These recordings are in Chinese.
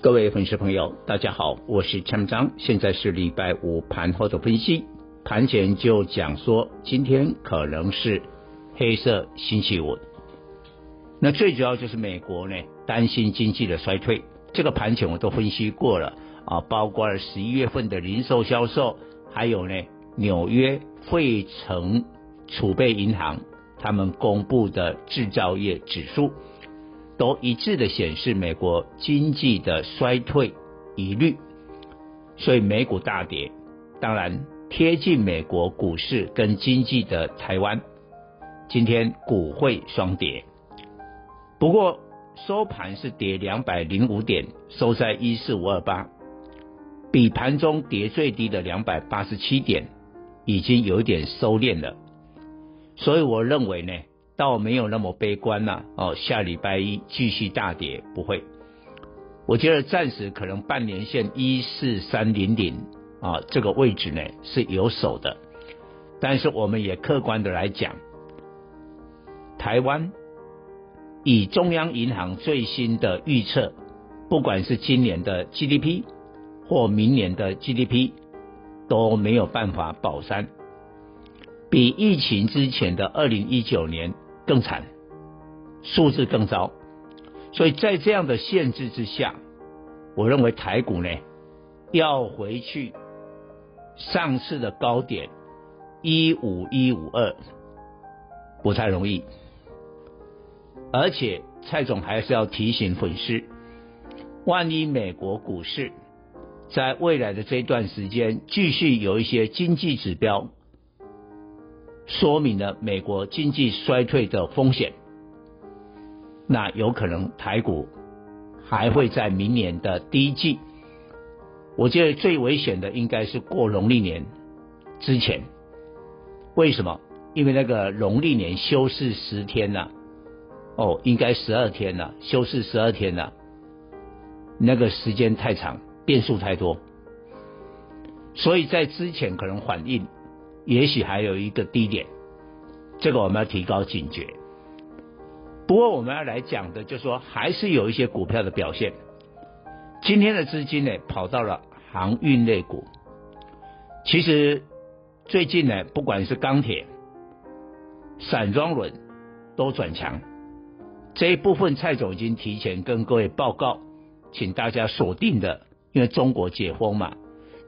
各位粉丝朋友，大家好，我是蔡明彰，现在是礼拜五盘后的分析。盘前就讲说，今天可能是黑色星期五。那最主要就是美国呢，担心经济的衰退，这个盘前我都分析过了啊，包括了十一月份的零售销售，还有呢纽约费城储备银行他们公布的制造业指数。都一致的显示美国经济的衰退疑虑，所以美股大跌。当然，贴近美国股市跟经济的台湾，今天股汇双跌。不过收盘是跌两百零五点，收在一四五二八，比盘中跌最低的两百八十七点已经有点收敛了。所以我认为呢。倒没有那么悲观呐，哦，下礼拜一继续大跌不会，我觉得暂时可能半年线一四三零零啊这个位置呢是有守的，但是我们也客观的来讲，台湾以中央银行最新的预测，不管是今年的 GDP 或明年的 GDP 都没有办法保三，比疫情之前的二零一九年。更惨，数字更糟，所以在这样的限制之下，我认为台股呢要回去上市的高点一五一五二不太容易，而且蔡总还是要提醒粉丝，万一美国股市在未来的这段时间继续有一些经济指标。说明了美国经济衰退的风险，那有可能台股还会在明年的第一季，我觉得最危险的应该是过农历年之前。为什么？因为那个农历年休市十天呐，哦，应该十二天了，休市十二天了，那个时间太长，变数太多，所以在之前可能反应。也许还有一个低点，这个我们要提高警觉。不过我们要来讲的，就是说还是有一些股票的表现。今天的资金呢，跑到了航运类股。其实最近呢，不管是钢铁、散装轮都转强。这一部分蔡总已经提前跟各位报告，请大家锁定的，因为中国解封嘛。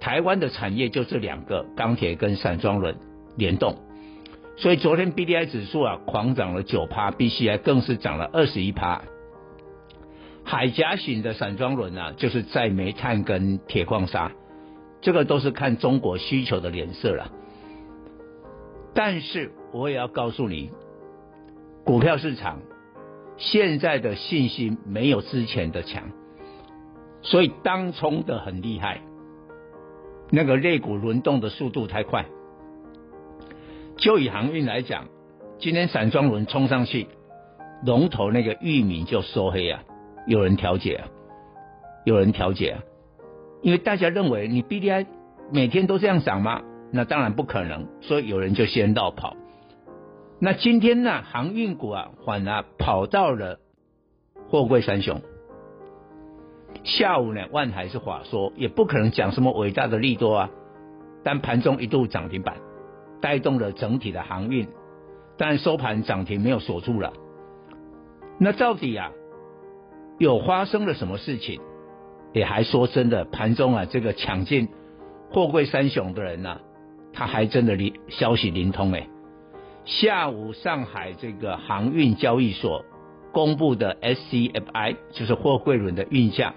台湾的产业就这两个，钢铁跟散装轮联动，所以昨天 BDI 指数啊狂涨了九趴，BCI 更是涨了二十一趴。海岬型的散装轮啊，就是在煤炭跟铁矿砂，这个都是看中国需求的脸色了。但是我也要告诉你，股票市场现在的信心没有之前的强，所以当冲的很厉害。那个肋骨轮动的速度太快，就以航运来讲，今天散装轮冲上去，龙头那个玉米就收黑啊，有人调解啊，有人调解啊，因为大家认为你 BDI 每天都这样涨吗？那当然不可能，所以有人就先绕跑。那今天呢，航运股啊，反而跑到了货柜三雄。下午呢，万海是话说，也不可能讲什么伟大的利多啊。但盘中一度涨停板，带动了整体的航运，但收盘涨停没有锁住了。那到底啊，有发生了什么事情？也还说真的，盘中啊，这个抢进货柜三雄的人呢、啊，他还真的灵消息灵通哎。下午上海这个航运交易所公布的 SCFI，就是货柜轮的运价。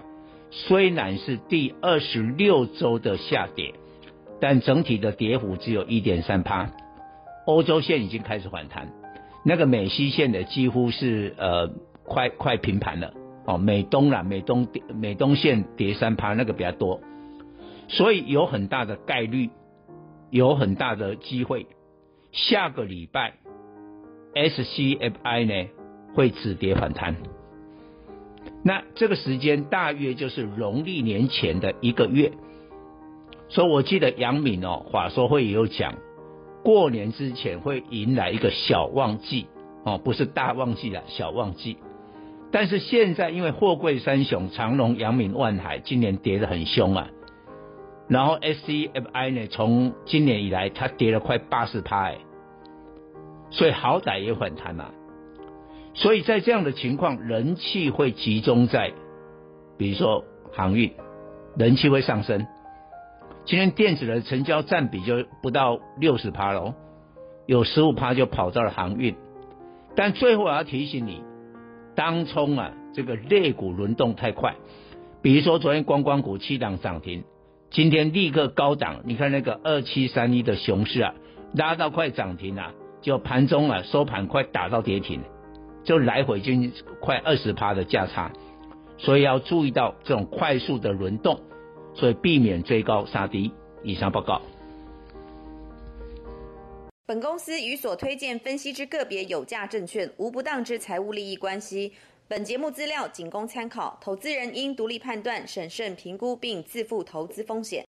虽然是第二十六周的下跌，但整体的跌幅只有一点三趴。欧洲线已经开始反弹，那个美西线的几乎是呃快快平盘了，哦，美东啦，美东美东线跌三趴，那个比较多，所以有很大的概率，有很大的机会，下个礼拜 SCFI 呢会止跌反弹。那这个时间大约就是农历年前的一个月，所以我记得杨敏哦，法说会也有讲，过年之前会迎来一个小旺季哦，不是大旺季了，小旺季。但是现在因为货柜三雄长荣、杨敏、万海今年跌得很凶啊，然后 SCFI 呢，从今年以来它跌了快八十趴，所以好歹也反弹嘛。所以在这样的情况，人气会集中在，比如说航运，人气会上升。今天电子的成交占比就不到六十趴喽，有十五趴就跑到了航运。但最后我要提醒你，当冲啊，这个类股轮动太快，比如说昨天观光股七档涨停，今天立刻高档，你看那个二七三一的熊市啊，拉到快涨停了，就盘中啊收盘快打到跌停。就来回就快二十趴的价差，所以要注意到这种快速的轮动，所以避免追高杀低。以上报告。本公司与所推荐分析之个别有价证券无不当之财务利益关系。本节目资料仅供参考，投资人应独立判断、审慎评估并自负投资风险。